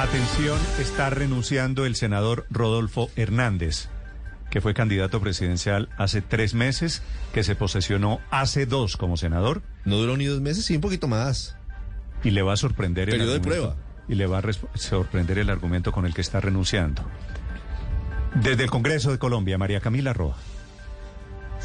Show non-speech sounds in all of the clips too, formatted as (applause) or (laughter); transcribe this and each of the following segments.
Atención, está renunciando el senador Rodolfo Hernández, que fue candidato presidencial hace tres meses, que se posesionó hace dos como senador. No duró ni dos meses, sí, un poquito más. Y le va a sorprender el de prueba. Y le va a sorprender el argumento con el que está renunciando. Desde el Congreso de Colombia, María Camila Roa.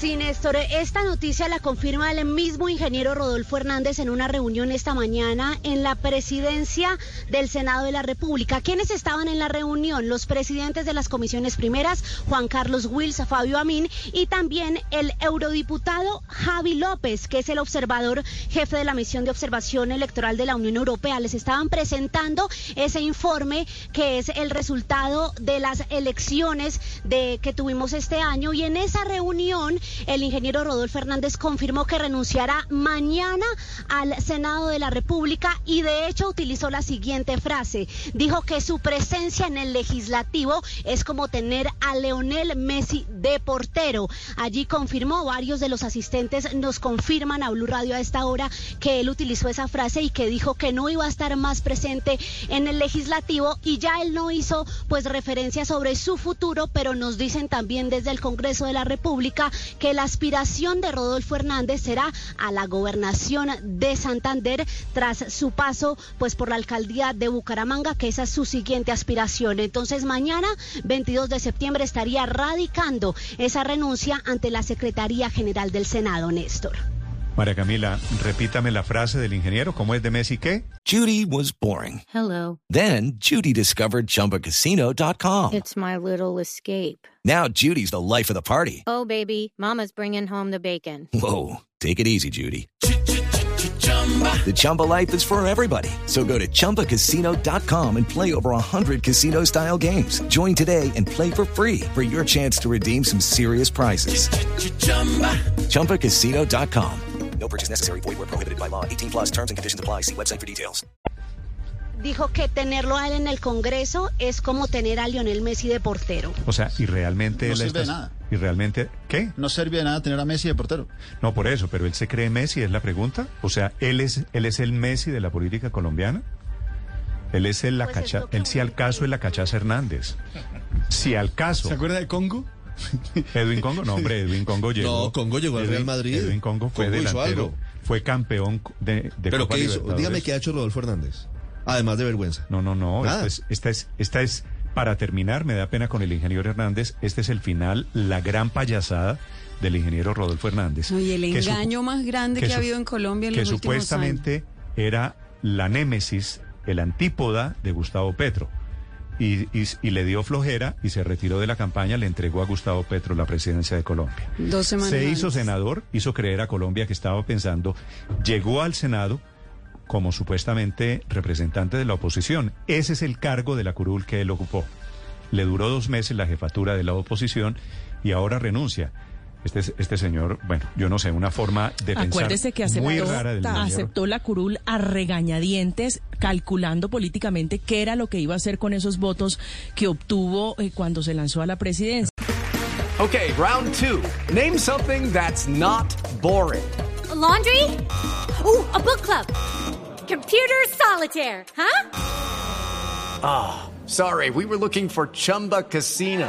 Sí, Néstor, esta noticia la confirma el mismo ingeniero Rodolfo Hernández en una reunión esta mañana en la presidencia del Senado de la República. ¿Quiénes estaban en la reunión? Los presidentes de las comisiones primeras, Juan Carlos Wills, Fabio Amin, y también el eurodiputado Javi López, que es el observador jefe de la misión de observación electoral de la Unión Europea. Les estaban presentando ese informe que es el resultado de las elecciones de que tuvimos este año y en esa reunión el ingeniero Rodolfo Hernández confirmó que renunciará mañana al Senado de la República y de hecho utilizó la siguiente frase. Dijo que su presencia en el legislativo es como tener a Leonel Messi de portero. Allí confirmó, varios de los asistentes nos confirman a Blue Radio a esta hora que él utilizó esa frase y que dijo que no iba a estar más presente en el legislativo y ya él no hizo pues referencia sobre su futuro, pero nos dicen también desde el Congreso de la República que la aspiración de Rodolfo Hernández será a la gobernación de Santander tras su paso pues por la alcaldía de Bucaramanga, que esa es su siguiente aspiración. Entonces mañana, 22 de septiembre, estaría radicando esa renuncia ante la Secretaría General del Senado, Néstor. María Camila, repítame la frase del ingeniero. ¿Cómo es de Messi qué? Judy was boring. Hello. Then Judy discovered ChumbaCasino.com. It's my little escape. Now Judy's the life of the party. Oh, baby, Mama's bringing home the bacon. Whoa, take it easy, Judy. The Chumba life is for everybody. So go to ChumbaCasino.com and play over 100 casino-style games. Join today and play for free for your chance to redeem some serious prizes. ChumbaCasino.com. No purchase necessary. Void where prohibited by law. 18 plus terms and conditions apply. See website for details. Dijo que tenerlo a él en el Congreso es como tener a Lionel Messi de portero. O sea, y realmente No él sirve de nada. Y realmente, ¿qué? No sirve de nada tener a Messi de portero. No, por eso, pero él se cree Messi, es la pregunta. O sea, él es, él es el Messi de la política colombiana. Él es el la Pues es cacha, él si al caso es la cachaza Hernández. Si al caso. ¿Se acuerda de Congo? (laughs) Edwin Congo, no, hombre, Edwin Congo llegó. No, Congo llegó al Real Madrid. Edwin Congo fue Congo hizo delantero, algo. fue campeón de, de ¿Pero Copa qué hizo? Dígame qué ha hecho Rodolfo Hernández. Además de vergüenza. No, no, no. Esta es, esta es, esta es, para terminar, me da pena con el ingeniero Hernández. Este es el final, la gran payasada del ingeniero Rodolfo Hernández. No, y el que su- engaño más grande que, ha habido en Colombia en que los últimos años. supuestamente era la némesis, el antípoda de Gustavo Petro. Y, y- y le dio flojera y se retiró de la campaña, le entregó a Gustavo Petro la presidencia de Colombia. Dos semanas Se hizo senador, hizo creer a Colombia que estaba pensando, llegó al Senado como supuestamente representante de la oposición. Ese es el cargo de la curul que él ocupó. Le duró dos meses la jefatura de la oposición y ahora renuncia. Este, es- este señor, bueno, yo no sé, una forma de pensar Acuérdese que muy aceptó, rara del ingeniero. aceptó la curul a regañadientes, calculando políticamente qué era lo que iba a hacer con esos votos que obtuvo eh, cuando se lanzó a la presidencia. Okay, round two. Name something that's not boring. A laundry? Ooh, a book club. Computer solitaire, huh? Ah, sorry, we were looking for Chumba Casino.